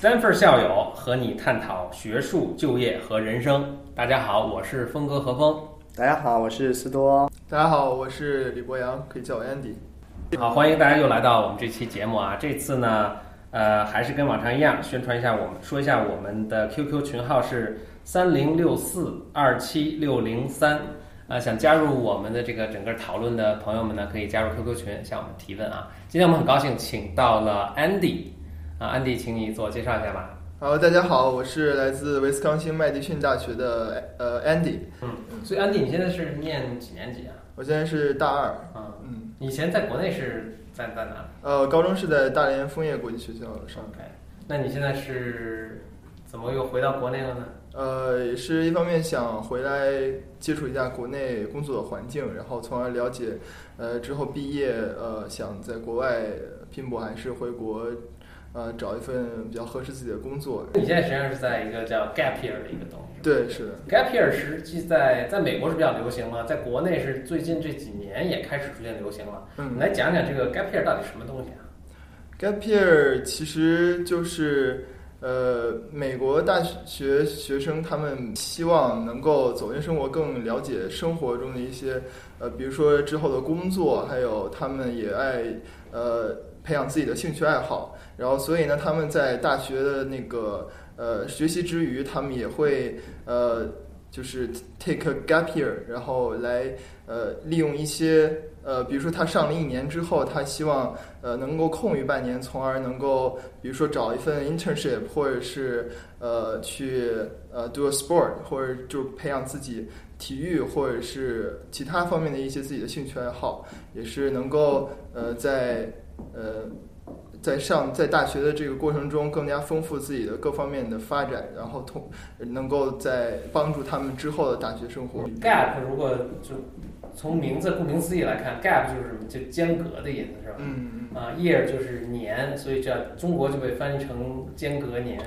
Stanford 校友和你探讨学术、就业和人生。大家好，我是峰哥何峰。大家好，我是思多。大家好，我是李博洋，可以叫我 Andy。好，欢迎大家又来到我们这期节目啊！这次呢，呃，还是跟往常一样，宣传一下我们，说一下我们的 QQ 群号是三零六四二七六零三。啊，想加入我们的这个整个讨论的朋友们呢，可以加入 QQ 群向我们提问啊。今天我们很高兴请到了 Andy，啊，Andy，请你自我介绍一下吧。好，大家好，我是来自威斯康星麦迪逊大学的呃 Andy。嗯，所以 Andy，你现在是念几年级啊？我现在是大二。啊，嗯，以前在国内是在在哪？呃，高中是在大连枫叶国际学校上。OK，那你现在是怎么又回到国内了呢？呃，也是一方面想回来接触一下国内工作的环境，然后从而了解，呃，之后毕业呃想在国外拼搏还是回国，呃找一份比较合适自己的工作。你现在实际上是在一个叫 gap year 的一个东西。对，是的。gap year 实际在在美国是比较流行嘛，在国内是最近这几年也开始逐渐流行了。嗯，来讲讲这个 gap year 到底什么东西啊？gap year 其实就是。呃，美国大学学生他们希望能够走进生活，更了解生活中的一些，呃，比如说之后的工作，还有他们也爱呃培养自己的兴趣爱好。然后，所以呢，他们在大学的那个呃学习之余，他们也会呃就是 take a gap year，然后来呃利用一些。呃，比如说他上了一年之后，他希望呃能够空余半年，从而能够比如说找一份 internship，或者是呃去呃 do a sport，或者就培养自己体育或者是其他方面的一些自己的兴趣爱好，也是能够呃在呃在上在大学的这个过程中更加丰富自己的各方面的发展，然后通能够在帮助他们之后的大学生活。gap 如果就。从名字顾名思义来看，gap 就是什么？就间隔的意思，是吧？嗯嗯。啊，year 就是年，所以叫中国就被翻译成间隔年。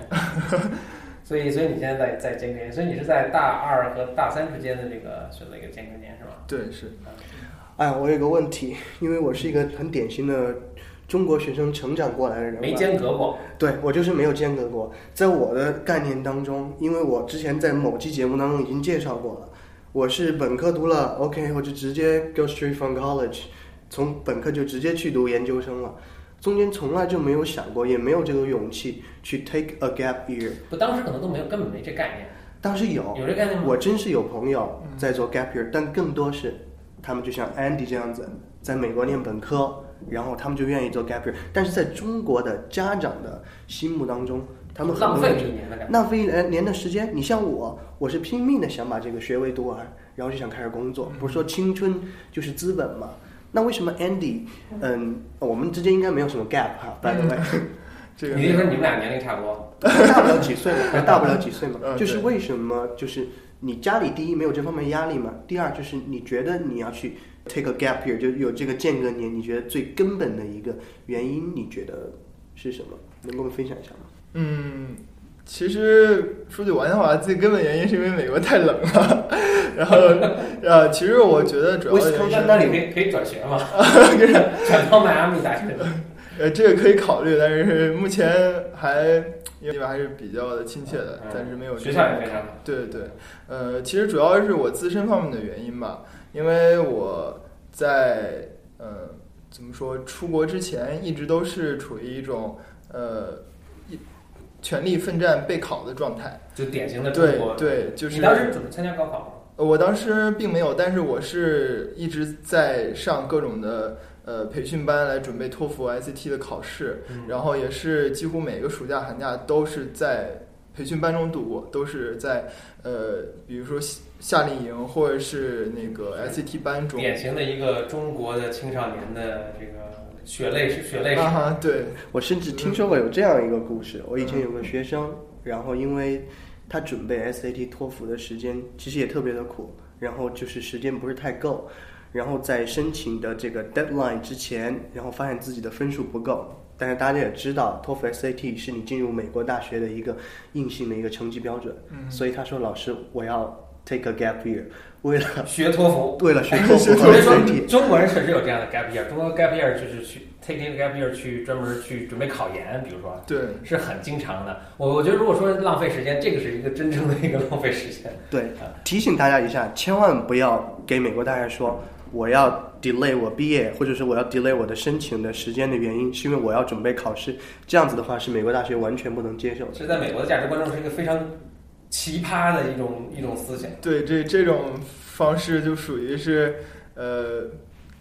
所以，所以你现在在在间隔年，所以你是在大二和大三之间的这个选择一个间隔年，是吧？对，是。哎，我有个问题，因为我是一个很典型的中国学生成长过来的人，没间隔过。对，我就是没有间隔过。在我的概念当中，因为我之前在某期节目当中已经介绍过了。我是本科读了，OK，我就直接 go straight from college，从本科就直接去读研究生了，中间从来就没有想过，也没有这个勇气去 take a gap year。不，当时可能都没有，根本没这概念。当时有，有这概念吗？我真是有朋友在做 gap year，但更多是他们就像 Andy 这样子，在美国念本科，然后他们就愿意做 gap year。但是在中国的家长的心目当中。他们浪费一年的浪费一年的时间。你像我，我是拼命的想把这个学位读完，然后就想开始工作。不是说青春就是资本嘛？那为什么 Andy，嗯，我们之间应该没有什么 gap 哈？By the way，这个你就说你们俩年龄差不多？大不了几岁嘛，大不了几岁嘛。就是为什么？就是你家里第一没有这方面压力嘛？第二就是你觉得你要去 take a gap year 就有这个间隔年，你觉得最根本的一个原因，你觉得是什么？能跟我们分享一下吗？嗯，其实说句玩笑话，最根本原因是因为美国太冷了。然后，呃，其实我觉得主要原因那里可以可以转学吗？转到迈阿密大学？呃，这个可以考虑，但是目前还因为还是比较的亲切的，暂时没有。学校也非常好。对对，呃，其实主要是我自身方面的原因吧，因为我在呃怎么说出国之前一直都是处于一种。呃，一全力奋战备考的状态，就典型的对对，就是你当时准备参加高考吗？我当时并没有，但是我是一直在上各种的呃培训班来准备托福、SAT 的考试，然后也是几乎每个暑假寒假都是在培训班中度过，都是在呃比如说夏令营或者是那个 SAT 班中，典型的一个中国的青少年的这个。血泪是血泪史。对我甚至听说过有这样一个故事。我以前有个学生，然后因为他准备 SAT、托福的时间其实也特别的苦，然后就是时间不是太够，然后在申请的这个 deadline 之前，然后发现自己的分数不够。但是大家也知道，托福 SAT 是你进入美国大学的一个硬性的一个成绩标准。所以他说：“老师，我要 take a gap year，为了 学托福。为了学托福所以说中国人确实有这样的 gap year，中国 gap year 就是去 take a gap year 去专门去准备考研，比如说对，是很经常的。我我觉得如果说浪费时间，这个是一个真正的一个浪费时间。对，提醒大家一下，千万不要给美国大学说我要 delay 我毕业，或者是我要 delay 我的申请的时间的原因，是因为我要准备考试。这样子的话，是美国大学完全不能接受的。这在美国的价值观中是一个非常奇葩的一种一种思想。对，这这种方式就属于是，呃，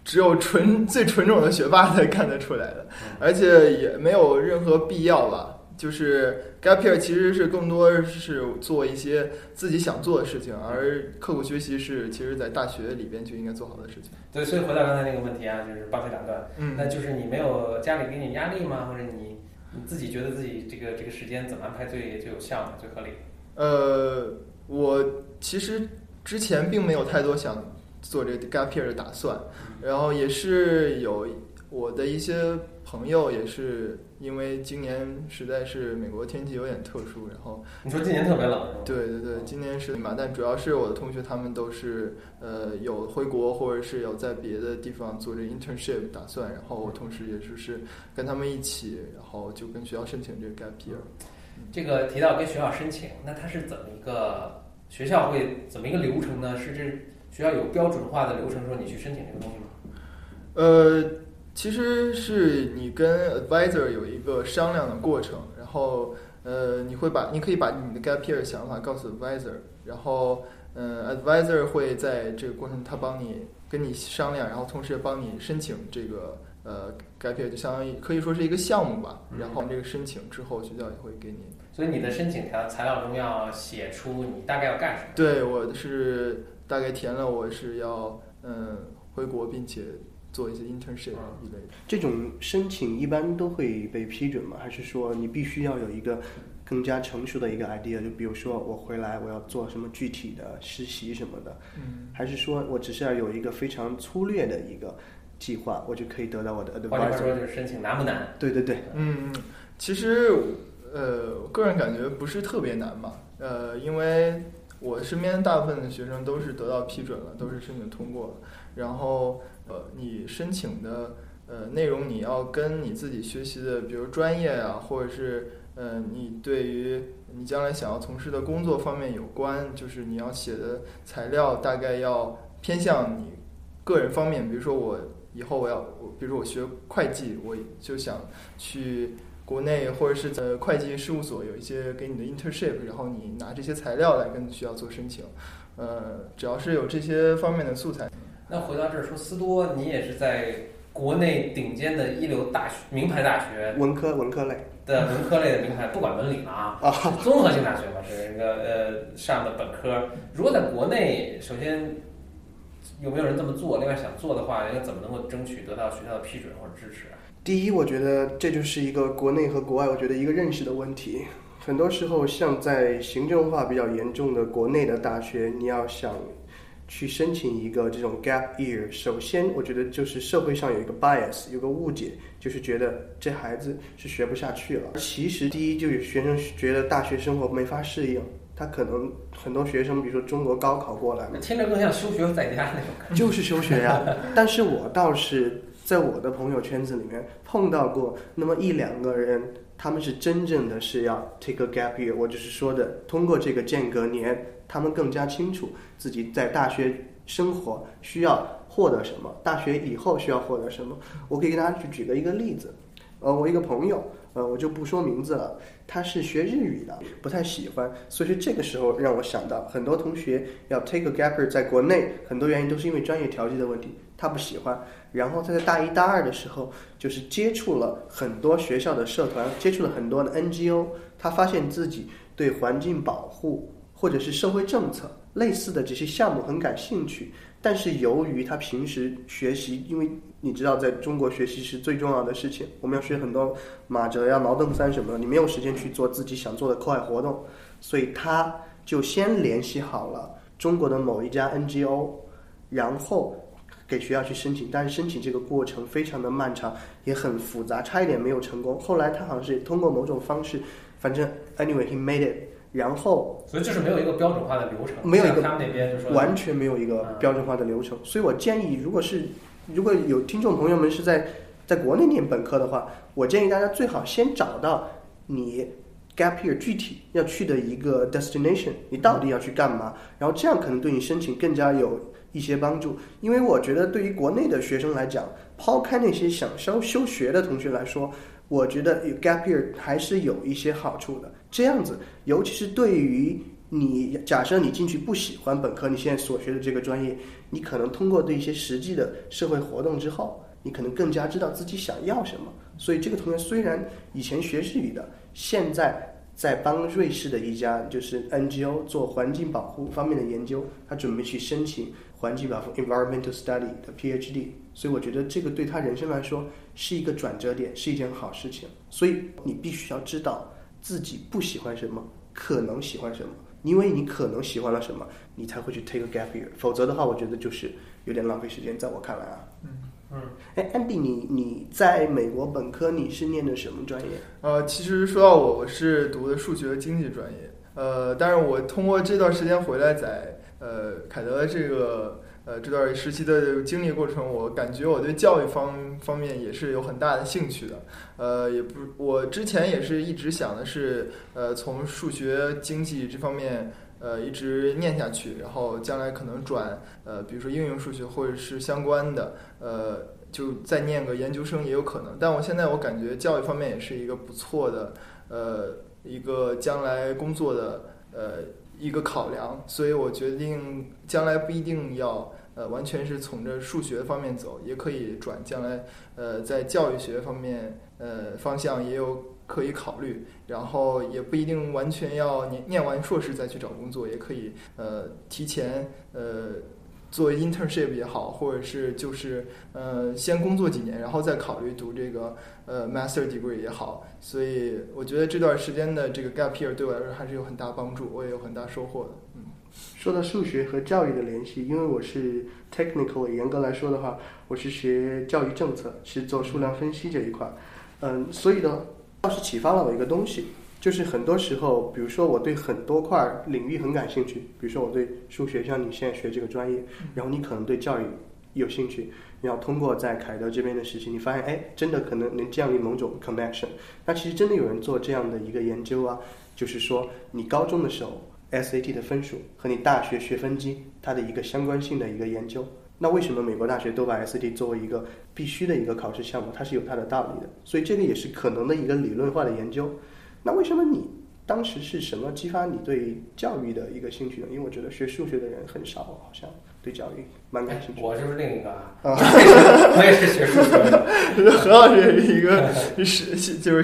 只有纯最纯种的学霸才看得出来的，而且也没有任何必要吧。就是 gap year 其实是更多是做一些自己想做的事情，而刻苦学习是其实在大学里边就应该做好的事情。对，所以回到刚才那个问题啊，就是帮谁打断，嗯那就是你没有家里给你压力吗？或者你你自己觉得自己这个这个时间怎么安排最最有效呢？最合理？呃，我其实之前并没有太多想做这个 gap year 的打算，然后也是有我的一些朋友也是因为今年实在是美国天气有点特殊，然后你说今年特别冷？对对对，今年是嘛，但主要是我的同学他们都是呃有回国或者是有在别的地方做这 internship 打算，然后我同时也就是跟他们一起，然后就跟学校申请这个 gap year。这个提到跟学校申请，那它是怎么一个学校会怎么一个流程呢？是这学校有标准化的流程说你去申请这个东西吗？呃，其实是你跟 advisor 有一个商量的过程，然后呃，你会把你可以把你的 gap year 的想法告诉 advisor，然后呃，advisor 会在这个过程他帮你跟你商量，然后同时也帮你申请这个呃 gap year，就相当于可以说是一个项目吧。然后这个申请之后，学校也会给你。所以你的申请条材料中要写出你大概要干什么。对我是大概填了，我是要嗯回国，并且做一些 internship 一类的。这种申请一般都会被批准吗？还是说你必须要有一个更加成熟的一个 idea？就比如说我回来我要做什么具体的实习什么的，嗯。还是说我只是要有一个非常粗略的一个计划，我就可以得到我的换句话说？就是申请难不难？对对对，嗯，其实呃，我个人感觉不是特别难吧。呃，因为我身边大部分的学生都是得到批准了，都是申请通过了。然后呃，你申请的呃内容你要跟你自己学习的，比如专业啊，或者是呃你对于你将来想要从事的工作方面有关，就是你要写的材料大概要偏向你个人方面。比如说我以后我要，比如说我学会计，我就想去国内或者是呃会计事务所有一些给你的 internship，然后你拿这些材料来跟学校做申请。呃，只要是有这些方面的素材，那回到这儿说，斯多你也是在国内顶尖的一流大学、名牌大学文科文科类的文科类的名牌，不管文理了啊，综合性大学嘛，是一个呃上的本科。如果在国内，首先有没有人这么做？另外想做的话，要怎么能够争取得到学校的批准或者支持啊？第一，我觉得这就是一个国内和国外，我觉得一个认识的问题。很多时候，像在行政化比较严重的国内的大学，你要想去申请一个这种 gap year，首先我觉得就是社会上有一个 bias，有个误解，就是觉得这孩子是学不下去了。其实，第一就是学生觉得大学生活没法适应，他可能很多学生，比如说中国高考过来那，听着更像休学在家那种感觉。就是休学呀、但是我倒是在我的朋友圈子里面碰到过那么一两个人，他们是真正的是要 take a gap year，我就是说的，通过这个间隔年，他们更加清楚自己在大学生活需要获得什么，大学以后需要获得什么。我可以给大家去举个一个例子，呃，我一个朋友，呃，我就不说名字了，他是学日语的，不太喜欢，所以说这个时候让我想到，很多同学要 take a gaper，在国内很多原因都是因为专业调剂的问题，他不喜欢。然后他在大一大二的时候，就是接触了很多学校的社团，接触了很多的 NGO，他发现自己对环境保护或者是社会政策类似的这些项目很感兴趣，但是由于他平时学习，因为你知道在中国学习是最重要的事情，我们要学很多马哲呀、劳动三什么的，你没有时间去做自己想做的课外活动，所以他就先联系好了中国的某一家 NGO，然后给学校去申请，但是申请这个过程非常的漫长，也很复杂，差一点没有成功。后来他好像是通过某种方式，反正 anyway he made it，然后所以就是没有一个标准化的流程，没有一个他们那边就说完全没有一个嗯标准化的流程。所以我建议，如果是如果有听众朋友们是在在国内念本科的话，我建议大家最好先找到你 gap year 具体要去的一个 destination，你到底要去干嘛，然后这样可能对你申请更加有一些帮助。因为我觉得对于国内的学生来讲，抛开那些想修休学的同学来说，我觉得有 gap year 还是有一些好处的。这样子，尤其是对于你假设你进去不喜欢本科，你现在所学的这个专业，你可能通过对一些实际的社会活动之后，你可能更加知道自己想要什么。所以这个同学虽然以前学日语的，现在在帮瑞士的一家就是 NGO 做环境保护方面的研究，他准备去申请环境保护 environmental study 的 PhD。所以我觉得这个对他人生来说是一个转折点，是一件好事情。所以你必须要知道自己不喜欢什么，可能喜欢什么。因为你可能喜欢了什么，你才会去 take a gap year。否则的话，我觉得就是有点浪费时间。在我看来啊，嗯嗯，哎，Andy，你你在美国本科你是念的什么专业？呃，其实说到我，我是读的数学经济专业。呃，但是我通过这段时间回来在呃凯德这个呃这段时期的经历过程，我感觉我对教育方方面也是有很大的兴趣的。呃，也不，我之前也是一直想的是，呃，从数学、经济这方面，呃，一直念下去，然后将来可能转，呃，比如说应用数学或者是相关的，呃，就再念个研究生也有可能。但我现在我感觉教育方面也是一个不错的，呃，一个将来工作的，呃，一个考量，所以我决定将来不一定要。呃，完全是从着数学方面走，也可以转将来，呃，在教育学方面，呃，方向也有可以考虑，然后也不一定完全要念念完硕士再去找工作，也可以，呃，提前，呃，做 internship 也好，或者是就是，呃，先工作几年，然后再考虑读这个，呃，master degree 也好，所以我觉得这段时间的这个 gap year 对我来说还是有很大帮助，我也有很大收获的，嗯。说到数学和教育的联系，因为我是 technical，严格来说的话，我是学教育政策，是做数量分析这一块，嗯，所以呢，倒是启发了我一个东西，就是很多时候，比如说我对很多块领域很感兴趣，比如说我对数学，像你现在学这个专业，然后你可能对教育有兴趣，然后通过在凯德这边的实习，你发现哎，真的可能能建立某种 connection。那其实真的有人做这样的一个研究啊，就是说你高中的时候 SAT 的分数和你大学学分机它的一个相关性的一个研究。那为什么美国大学都把 SAT 作为一个必须的一个考试项目？它是有它的道理的，所以这个也是可能的一个理论化的研究。那为什么你当时是什么激发你对教育的一个兴趣呢？因为我觉得学数学的人很少，好像对教育蛮感兴趣。我就是另一个啊，啊 我也是学数学的。何老师也是一个是是就是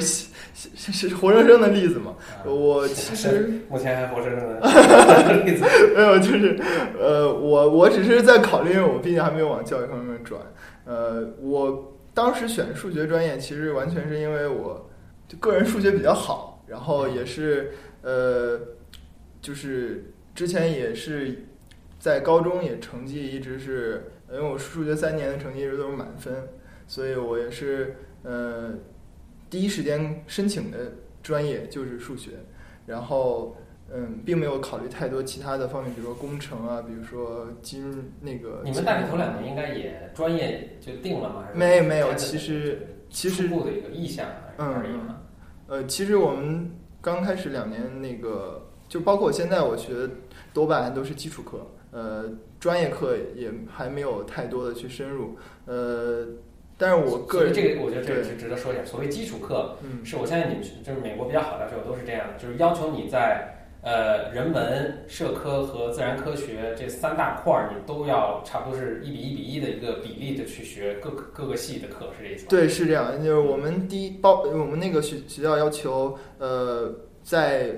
是是是活生生的例子嘛。我其实目前还活生生的 例子。没有，就是呃，我我只是在考虑，因为我毕竟还没有往教育方面转。呃，我当时选数学专业，其实完全是因为我就个人数学比较好，然后也是呃，就是之前也是在高中也成绩一直是，因为我数学三年的成绩一直都是满分，所以我也是呃第一时间申请的专业就是数学，然后。嗯，并没有考虑太多其他的方面，比如说工程啊，比如说金那个。你们大学头两年应该也专业就定了吗？还是没没有，其实其实初步的一个意向而已嘛。呃，其实我们刚开始两年那个，就包括我现在我学的多半都是基础课，呃，专业课也还没有太多的去深入，呃。但是我个人这个，我觉得这个是值得说一下。所谓基础课，嗯，是我相信你们就是美国比较好的大学都是这样的，就是要求你在呃，人文、社科和自然科学这三大块儿，你都要差不多是一比一比一的一个比例的去学各各个系的课，是这意思吗？对，是这样。就是我们第一包，我们那个学学校要求，呃，在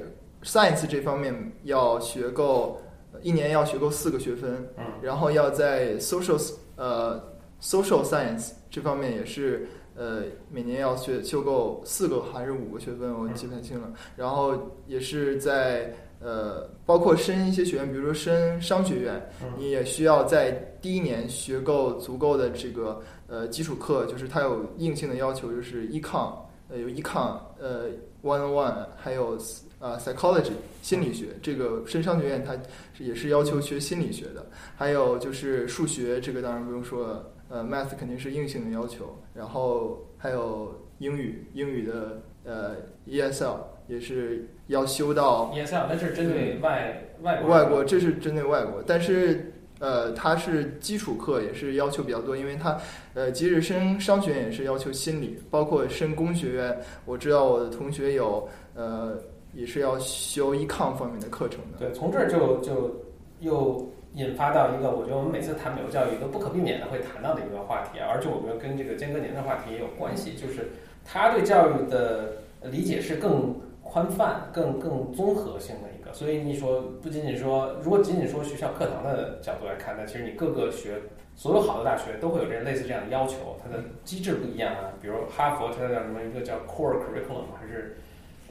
science 这方面要学够一年要学够四个学分，嗯，然后要在 social 呃 social science 这方面也是。呃，每年要学修够四个还是五个学分，我记不太清了。然后也是在呃，包括升一些学院，比如说升商学院，你也需要在第一年学够足够的这个呃基础课，就是它有硬性的要求，就是 econ，呃有 econ，呃 one on one，还有啊 psychology 心理学，这个深商学院它也是要求学心理学的。还有就是数学，这个当然不用说了，呃，math 肯定是硬性的要求。然后还有英语，英语的呃 ESL 也是要修到 ESL，那是针对外外国外国，这是针对外国，但是。呃，它是基础课，也是要求比较多，因为它，呃，即使升商学院也是要求心理，包括升工学院，我知道我的同学有，呃，也是要修 econ 方面的课程的。对，从这儿就就又引发到一个，我觉得我们每次谈美国教育都不可避免的会谈到的一个话题，而且我们跟这个间隔年的话题也有关系，就是他对教育的理解是更宽泛、更更综合性的一个。所以你说不仅仅说，如果仅仅说学校课堂的角度来看，那其实你各个学所有好的大学都会有这类似这样的要求，它的机制不一样啊。比如哈佛，它叫什么一个叫 core curriculum，还是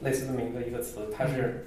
类似这么一个一个词，它是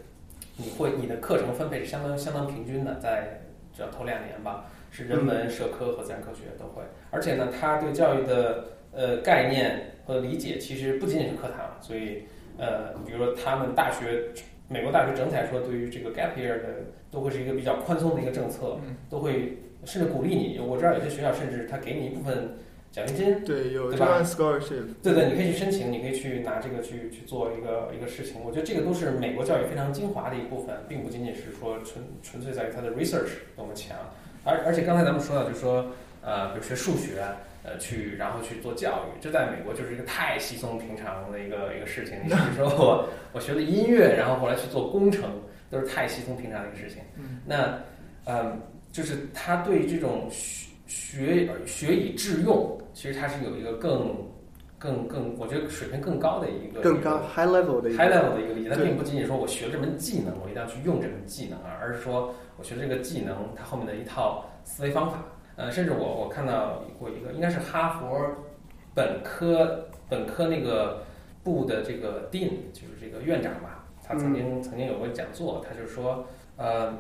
你会你的课程分配是相当相当平均的，在只要头两年吧，是人文、社科和自然科学都会。而且呢，它对教育的呃概念和理解其实不仅仅是课堂，所以呃，比如说他们大学。美国大学整体来说，对于这个 gap year 的都会是一个比较宽松的一个政策，都会甚至鼓励你。我知道有些学校甚至他给你一部分奖学金，对，有对吧？scholarship，对对，你可以去申请，你可以去拿这个去去做一个一个事情。我觉得这个都是美国教育非常精华的一部分，并不仅仅是说纯纯粹在于它的 research 多么强。而而且刚才咱们说到，就是说呃，比如学数学。呃，去然后去做教育，这在美国就是一个太稀松平常的一个一个事情。你比如说我我学的音乐，然后后来去做工程，都是太稀松平常的一个事情。那嗯，就是他对这种学学学以致用，其实它是有一个更更更，我觉得水平更高的一个更高 high level 的 high level 的一个理解。它并不仅仅说我学这门技能，我一定要去用这门技能啊，而是说我学这个技能，它后面的一套思维方法。呃，甚至我我看到过一个，应该是哈佛本科本科那个部的这个 dean，就是这个院长吧，他曾经曾经有过讲座，他就说，呃，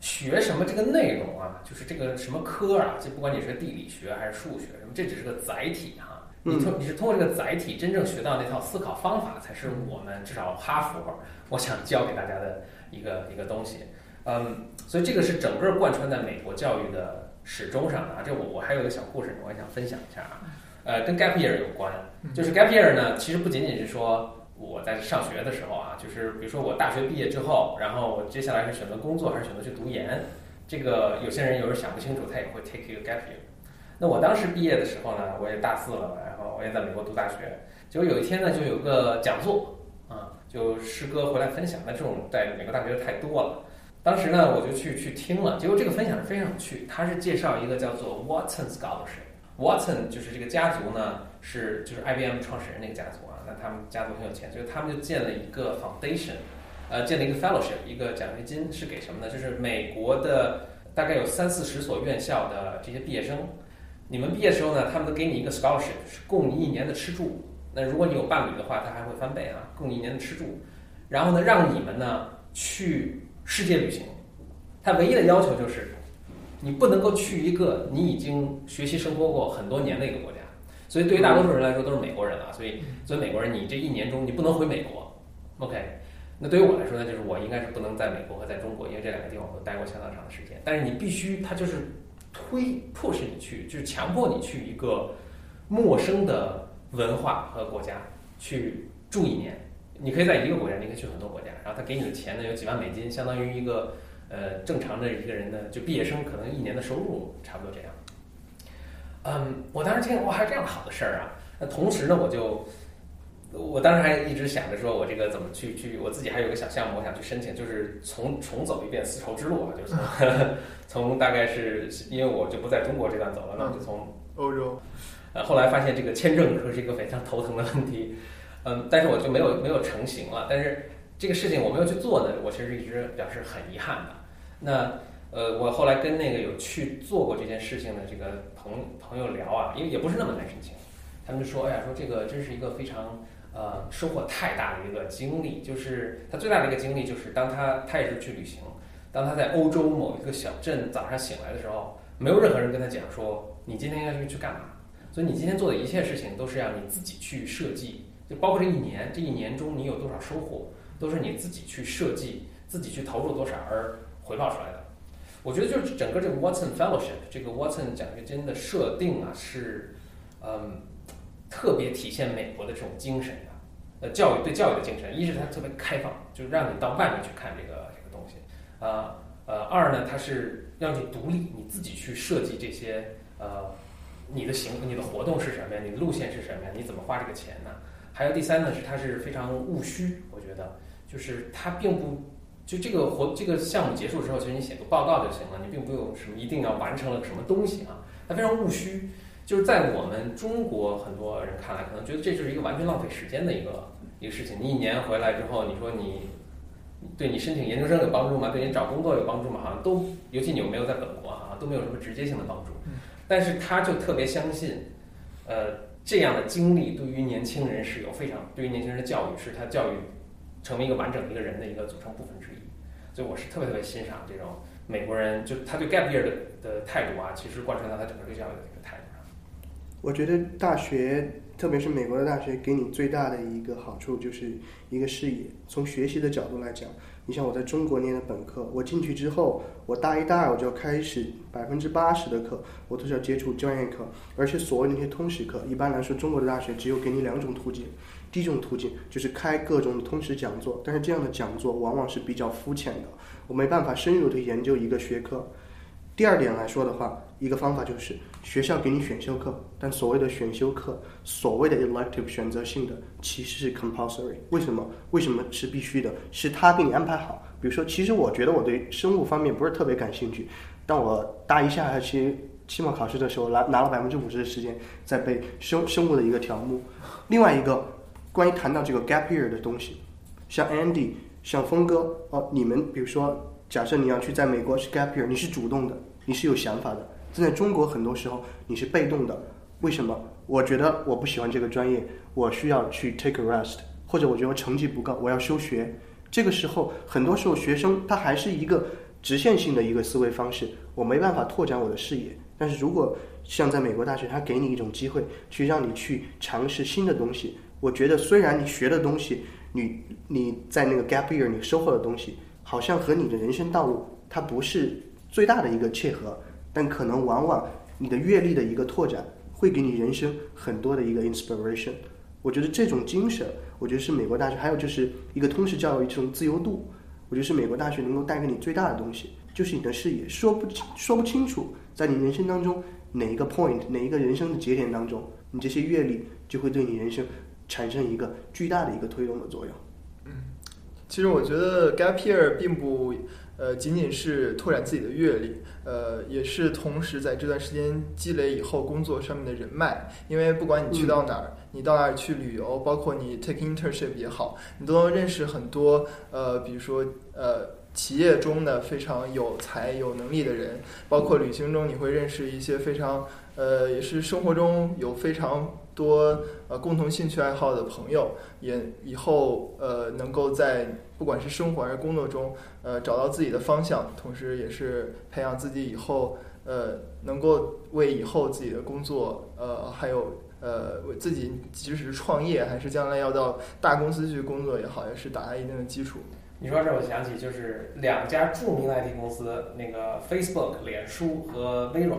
学什么这个内容啊，就是这个什么科啊，就不管你是地理学还是数学什么，这只是个载体哈，你通你是通过这个载体真正学到那套思考方法，才是我们至少哈佛我想教给大家的一个一个东西，嗯，所以这个是整个贯穿在美国教育的。始终上啊，这我我还有一个小故事，我也想分享一下啊。呃，跟 gap year 有关，就是 gap year 呢，其实不仅仅是说我在上学的时候啊，就是比如说我大学毕业之后，然后我接下来是选择工作还是选择去读研，这个有些人有时候想不清楚，他也会 take 一个 gap year。那我当时毕业的时候呢，我也大四了，然后我也在美国读大学，结果有一天呢，就有个讲座啊，就师哥回来分享，那这种在美国大学太多了。当时呢，我就去去听了，结果这个分享是非常有趣。他是介绍一个叫做 Watson Scholarship，Watson 就是这个家族呢，是就是 IBM 创始人那个家族他们家族很有钱，所以他们就建了一个 foundation，呃，建了一个 fellowship，一个奖学金是给什么呢？就是美国的大概有三四十所院校的这些毕业生，你们毕业时候呢，他们都给你一个 scholarship，是供你一年的吃住。那如果你有伴侣的话，他还会翻倍啊，供你一年的吃住。然后呢，让你们呢去。世界旅行，他唯一的要求就是，你不能够去一个你已经学习生活过很多年的一个国家。所以对于大多数人来说都是美国人啊，所以所以美国人，你这一年中你不能回美国。OK，那对于我来说呢，就是我应该是不能在美国和在中国，因为这两个地方我都待过相当长的时间。但是你必须，他就是推迫使你去，就是强迫你去一个陌生的文化和国家去住一年。你可以在一个国家，你可以去很多国家，然后他给你的钱呢有几万美金，相当于一个呃正常的一个人的就毕业生可能一年的收入差不多这样。嗯，我当时听哇，还有这样好的事儿啊！那同时呢，我就我当时还一直想着说，我这个怎么去去，我自己还有个小项目，我想去申请，就是重重走一遍丝绸之路啊，就是从 从大概是因为我就不在中国这段走了，那我就从欧洲。呃，后来发现这个签证可是一个非常头疼的问题。嗯，但是我就没有没有成型了。但是这个事情我没有去做呢，我其实一直表示很遗憾的。那呃，我后来跟那个有去做过这件事情的这个朋朋友聊啊，因为也不是那么难申请，他们就说，哎呀，说这个真是一个非常呃收获太大的一个经历。就是他最大的一个经历就是当他他也是去旅行，当他在欧洲某一个小镇早上醒来的时候，没有任何人跟他讲说你今天要去去干嘛，所以你今天做的一切事情都是让你自己去设计。就包括这一年，这一年中你有多少收获，都是你自己去设计、自己去投入多少而回报出来的。我觉得就是整个这个 Watson Fellowship 这个 Watson 奖学金的设定啊，是嗯特别体现美国的这种精神的，呃教育对教育的精神。一是它特别开放，就让你到外面去看这个这个东西，呃呃，二呢它是让你独立，你自己去设计这些呃你的行你的活动是什么呀，你的路线是什么呀，你怎么花这个钱呢？还有第三呢是它是非常务虚，我觉得就是它并不。就这个活这个项目结束之后，其实你写个报告就行了，你并不用什么一定要完成了什么东西啊，它非常务虚。就是在我们中国很多人看来，可能觉得这就是一个完全浪费时间的一个一个事情。你一年回来之后，你说你对你申请研究生有帮助吗？对你找工作有帮助吗？好像都，尤其你又没有在本国啊，都没有什么直接性的帮助。但是他就特别相信，呃，这样的经历对于年轻人是有非常，对于年轻人的教育是他教育成为一个完整的一个人的一个组成部分之一。所以我是特别特别欣赏这种美国人，就他对 gap year 的的态度啊，其实贯穿到他整个对教育的一个态度上。我觉得大学，特别是美国的大学，给你最大的一个好处就是一个视野。从学习的角度来讲，你像我在中国念的本科，我进去之后，我大一、大二我就要开始百分之八十的课我都是要接触专业课，而且所谓那些通识课，一般来说中国的大学只有给你两种途径。第一种途径就是开各种的通识讲座，但是这样的讲座往往是比较肤浅的，我没办法深入的研究一个学科。第二点来说的话，一个方法就是学校给你选修课，但所谓的选修课，所谓的 elective 选择性的，其实是 compulsory。为什么？为什么是必须的？是他给你安排好。比如说，其实我觉得我对生物方面不是特别感兴趣，但我大一下学期期末考试的时候，拿拿了百分之五十的时间在背生生物的一个条目。另外一个。关于谈到这个 gap year 的东西，像 Andy，像峰哥，哦，你们比如说，假设你要去在美国是 gap year，你是主动的，你是有想法的。在中国很多时候你是被动的，为什么？我觉得我不喜欢这个专业，我需要去 take a rest，或者我觉得我成绩不够，我要休学。这个时候，很多时候学生他还是一个直线性的一个思维方式，我没办法拓展我的视野。但是如果像在美国大学，他给你一种机会，去让你去尝试新的东西。我觉得虽然你学的东西，你你在那个 gap year 你收获的东西，好像和你的人生道路它不是最大的一个切合，但可能往往你的阅历的一个拓展，会给你人生很多的一个 inspiration。我觉得这种精神，我觉得是美国大学，还有就是一个通识教育这种自由度，我觉得是美国大学能够带给你最大的东西，就是你的视野说不清说不清楚，在你人生当中哪一个 point 哪一个人生的节点当中，你这些阅历就会对你人生。产生一个巨大的一个推动的作用。嗯，其实我觉得 gap year 并不呃仅仅是拓展自己的阅历，呃，也是同时在这段时间积累以后工作上面的人脉。因为不管你去到哪儿，你到哪儿去旅游，包括你 take internship 也好，你都能认识很多呃，比如说呃企业中的非常有才有能力的人，包括旅行中你会认识一些非常呃，也是生活中有非常。多呃共同兴趣爱好的朋友，也以后呃能够在不管是生活还是工作中呃找到自己的方向，同时也是培养自己以后呃能够为以后自己的工作呃还有呃为自己即使是创业还是将来要到大公司去工作也好，也是打下一定的基础。你说这我想起就是两家著名 IT 公司，那个 Facebook 脸书和微软，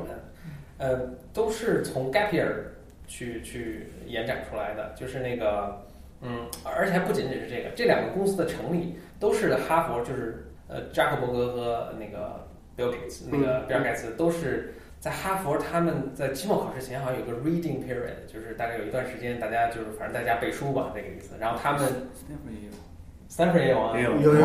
呃都是从 Gap Year。去去延展出来的，就是那个，嗯，而且还不仅仅是这个，这两个公司的成立都是哈佛，就是呃扎克伯格和那个 Bill Gates，那个比尔盖茨都是在哈佛，他们在期末考试前好像有个 reading period，就是大概有一段时间大家就是反正在家背书吧，这个意思。然后他们。Stanford 也有啊，有。有有，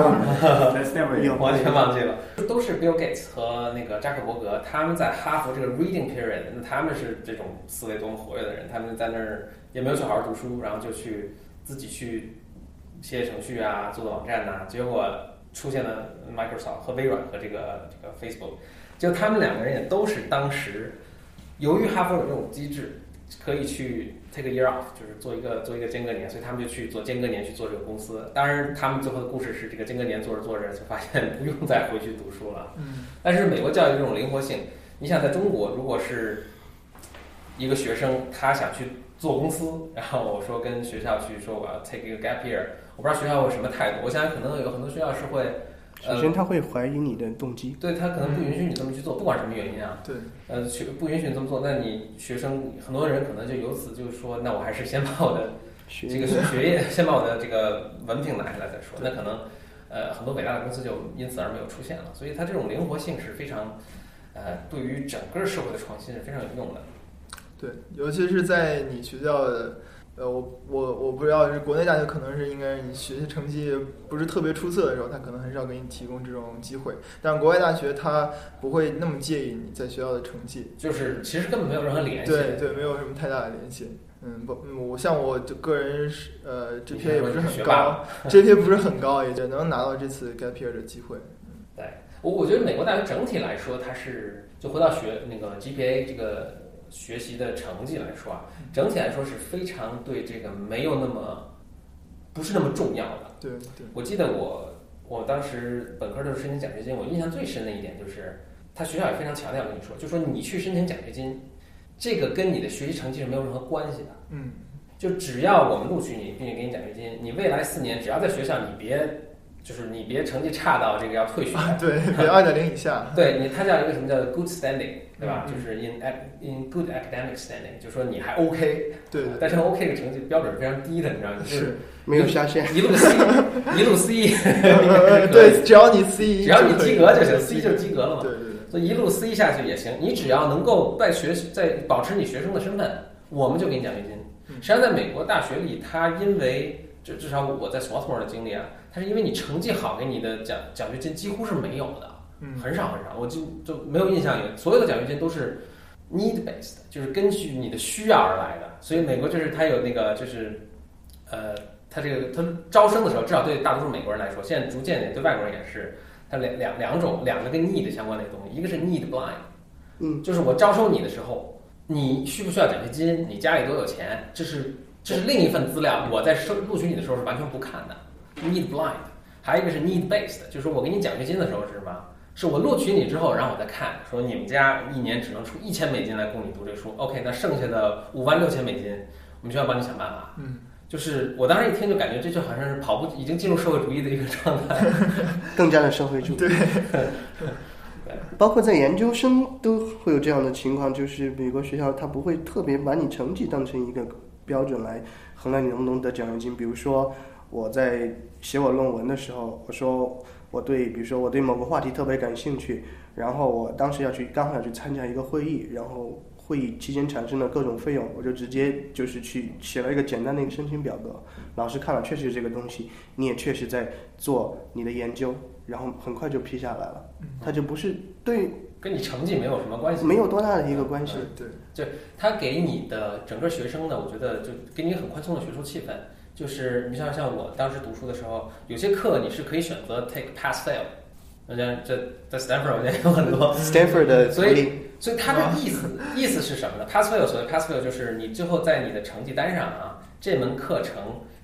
在 Stanford 有，完全忘记了。都是 Bill Gates 和那个扎克伯格，他们在哈佛这个 Reading Period，那他们是这种思维多么活跃的人，他们在那儿也没有去好好读书，然后就去自己去写写程序啊，做做网站呐，结果出现了 Microsoft 和微软和这个这个 Facebook，就他们两个人也都是当时由于哈佛有这种机制。可以去 take a year off，就是做一个做一个间隔年，所以他们就去做间隔年去做这个公司。当然，他们最后的故事是这个间隔年做着做着就发现不用再回去读书了。嗯。但是美国教育这种灵活性，你想在中国，如果是一个学生他想去做公司，然后我说跟学校去说我要 take 一个 gap year，我不知道学校会什么态度。我想可能有很多学校是会，首先他会怀疑你的动机，对他可能不允许你这么去做，不管什么原因啊。对，呃，学不允许你这么做，那你学生很多人可能就由此就是说，那我还是先把我的这个学业，先把我的这个文凭拿下来再说。那可能呃很多伟大的公司就因此而没有出现了。所以它这种灵活性是非常呃对于整个社会的创新是非常有用的。对，尤其是在你学校的，呃，我我我不知道是国内大学，可能是应该你学习成绩不是特别出色的时候，他可能很少给你提供这种机会。但是国外大学他不会那么介意你在学校的成绩，就是其实根本没有任何联系。对对，没有什么太大的联系。嗯，不，嗯我像我个人是呃，GPA 也不是很高，GPA 不是很高，也就能拿到这次 gap year 的机会。对我，我觉得美国大学整体来说，它是就回到学那个 GPA 这个学习的成绩来说啊，整体来说是非常对这个没有那么不是那么重要的。对对，我记得我我当时本科的时候申请奖学金，我印象最深的一点就是，他学校也非常强调跟你说，就说你去申请奖学金，这个跟你的学习成绩是没有任何关系的。嗯，就只要我们录取你，并且给你奖学金，你未来四年只要在学校，你别就是你别成绩差到这个要退学。啊，对，别二点零以下。对你，它叫一个什么叫 good standing，对吧？嗯就是 in in good academic standing，就说你还 OK，对对但是 OK 的成绩标准是非常低的，你知道吗？就是是，没有下限。一路 C，一路 C，呃对，只要你 C，只要你及格就行，C 就是及格了嘛。对对对。所以一路 C 下去也行，你只要能够在学在保持你学生的身份，我们就给你奖学金。嗯实际上，在美国大学里，它因为至至少我在 Swarthmore 的经历啊，它是因为你成绩好，给你的奖奖学金几乎是没有的，嗯，很少很少，我就就没有印象有所有的奖学金都是 need based，就是根据你的需要而来的。所以美国就是它有那个就是呃，它这个它招生的时候，至少对大多数美国人来说，现在逐渐也对外国人也是，它两两两种两个跟 need 相关的东西，一个是 need blind，嗯，就是我招收你的时候，你需不需要奖学金，你家里多有钱，这是这是另一份资料，我在收录取你的时候是完全不看的，need blind。还有一个是 need based，就是说我给你奖学金的时候是什么？是我录取你之后，然后我再看，说你们家一年只能出一千美金来供你读这书，OK，那剩下的五万六千美金，我们学校帮你想办法。嗯，就是我当时一听就感觉这就好像是跑步已经进入社会主义的一个状态。更加的社会主义。对，包括在研究生都会有这样的情况，就是美国学校它不会特别把你成绩当成一个标准来衡量你能不能得奖学金。比如说我在写我论文的时候，我说我对，比如说我对某个话题特别感兴趣，然后我当时要去刚好要去参加一个会议，然后会议期间产生的各种费用，我就直接就是去写了一个简单的一个申请表格，老师看了确实这个东西，你也确实在做你的研究，然后很快就批下来了。它就不是对跟你成绩没有什么关系，没有多大的一个关系。对，就他给你的整个学生呢，我觉得就给你很宽松的学术气氛。就是你像像我当时读书的时候，有些课你是可以选择 take pass fail。我讲这在 Stanford 我见有很多 Stanford 的所以所以他的意思意思是什么呢？pass fail 所谓 pass fail 就是你最后在你的成绩单上啊，这门课程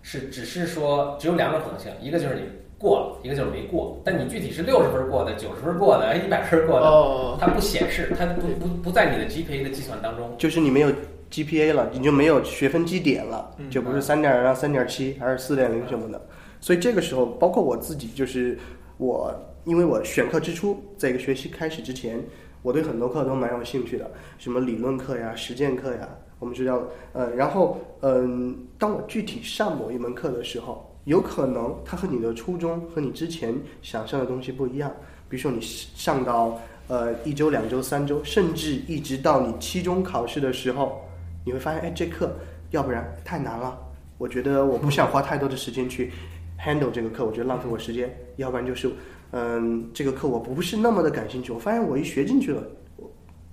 是只是说只有两种可能性，一个就是你过了，一个就是没过。但你具体是六十分过的、九十分过的、一百分过的，哦，它不显示，它不不不在你的 GPA 的计算当中。就是你没有 GPA 了，你就没有学分基点了，嗯就不是三点二、三点七还是四点零什么的。所以这个时候，包括我自己，就是我，因为我选课之初，在一个学期开始之前，我对很多课都蛮有兴趣的，什么理论课呀、实践课呀，我们就叫，呃，然后，嗯、当我具体上某一门课的时候，有可能它和你的初衷和你之前想象的东西不一样。比如说你上到呃一周、两周、三周，甚至一直到你期中考试的时候，你会发现，哎，这课要不然太难了，我觉得我不想花太多的时间去 handle 这个课，我觉得浪费我时间；要不然就是，嗯，这个课我不是那么的感兴趣，我发现我一学进去了，我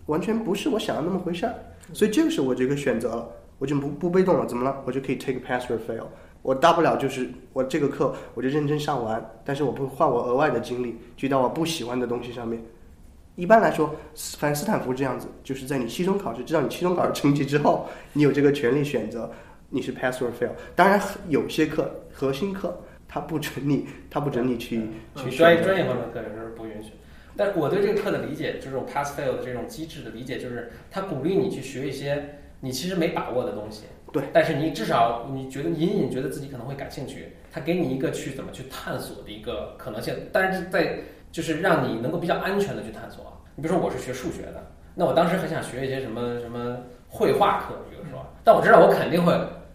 完全不是我想的那么回事儿，所以这个时候我这个选择了，我就不不被动了，怎么了？我就可以 take pass or fail。我大不了就是我这个课我就认真上完，但是我不会花我额外的精力去到我不喜欢的东西上面。一般来说，反正斯坦福这样子，就是在你期中考试知道你期中考试成绩之后，你有这个权利选择你是 pass or fail。当然，有些课核心课它不准你，它不准你去去去专业专业方面的课有时候是不允许。但是我对这个课的理解，就这种 pass fail 的这种机制的理解，就是它鼓励你去学一些你其实没把握的东西，对，但是你至少你觉得隐隐觉得自己可能会感兴趣，他给你一个去怎么去探索的一个可能性，但是在就是让你能够比较安全的去探索。你比如说我是学数学的，那我当时很想学一些什么什么绘画课，比如说，但我知道我肯定会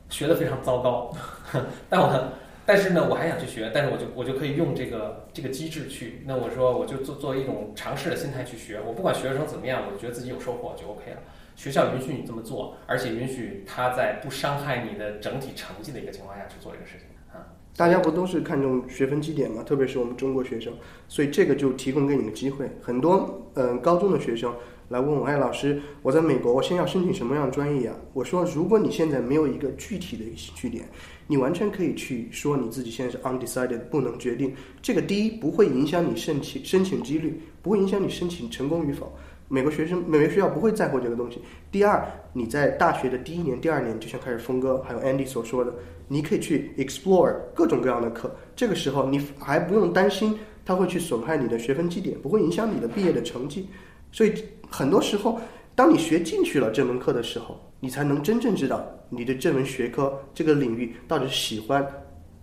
学的非常糟糕，但我但是呢，我还想去学，但是我就我就可以用这个这个机制去，那我说我就做作为一种尝试的心态去学，我不管学成怎么样，我觉得自己有收获就 OK 了。学校允许你这么做，而且允许他在不伤害你的整体成绩的一个情况下去做这个事情啊。大家不都是看重学分绩点嘛？特别是我们中国学生，所以这个就提供给你个机会。很多嗯高中的学生来问我，哎，老师，我在美国，我先要申请什么样的专业啊？我说，如果你现在没有一个具体的一个兴趣点，你完全可以去说你自己现在是 undecided，不能决定。这个第一不会影响你申请申请几率，不会影响你申请成功与否。美国学生、美国学校不会在乎这个东西。第二，你在大学的第一年、第二年，就像开始峰哥还有 Andy 所说的，你可以去 explore 各种各样的课。这个时候，你还不用担心它会去损害你的学分绩点，不会影响你的毕业的成绩。所以很多时候，当你学进去了这门课的时候，你才能真正知道你对这门学科、这个领域到底喜欢，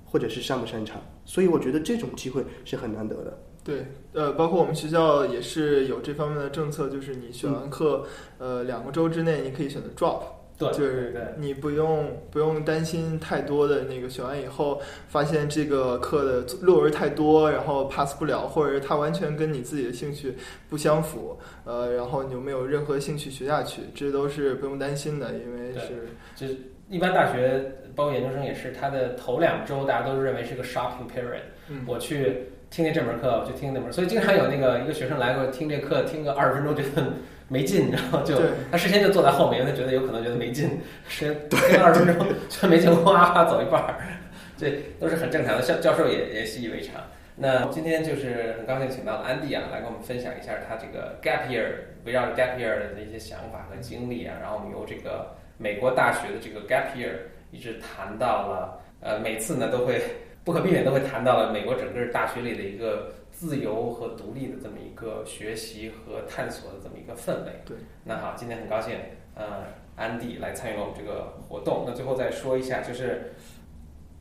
或者是擅不擅长。所以，我觉得这种机会是很难得的。对，呃，包括我们学校也是有这方面的政策，就是你选完课，呃，两个周之内你可以选择 drop，对，就是你不用不用担心太多的那个选完以后发现这个课的论文太多，然后 pass 不了，或者是它完全跟你自己的兴趣不相符，呃，然后你又没有任何兴趣学下去，这都是不用担心的，因为是就是一般大学包括研究生也是，它的头两周大家都认为是个 shopping period，嗯，我去。听听这门课，我就听那门，所以经常有那个一个学生来过听这课，听个二十分钟觉得没劲，然后就他事先就坐在后面，他觉得有可能觉得没劲，时间 听二十分钟觉得 没劲，哗哗走一半儿，这都是很正常的。教教授也也习以为常。那今天就是很高兴请到了安迪啊，来跟我们分享一下他这个 gap year 围绕着 gap year 的一些想法和经历啊，然后我们由这个美国大学的这个 gap year 一直谈到了，呃，每次呢都会。不可避免都会谈到了美国整个大学里的一个自由和独立的这么一个学习和探索的这么一个氛围。对，那好，今天很高兴，呃，安迪来参与了我们这个活动。那最后再说一下，就是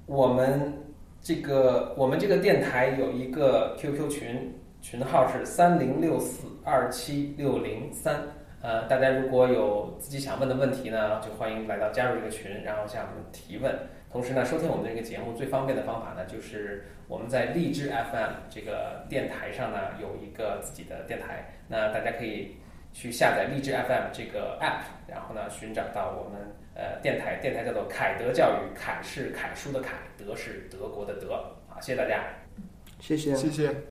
我们这个我们这个电台有一个 QQ 群，群号是三零六四二七六零三。呃，大家如果有自己想问的问题呢，就欢迎来到加入这个群，然后向我们提问。同时呢，收听我们这个节目最方便的方法呢，就是我们在荔枝 FM 这个电台上呢有一个自己的电台。那大家可以去下载荔枝 FM 这个 App，然后呢寻找到我们呃电台，电台叫做凯德教育，凯是凯叔的凯，德是德国的德。好，谢谢大家，谢谢，谢谢。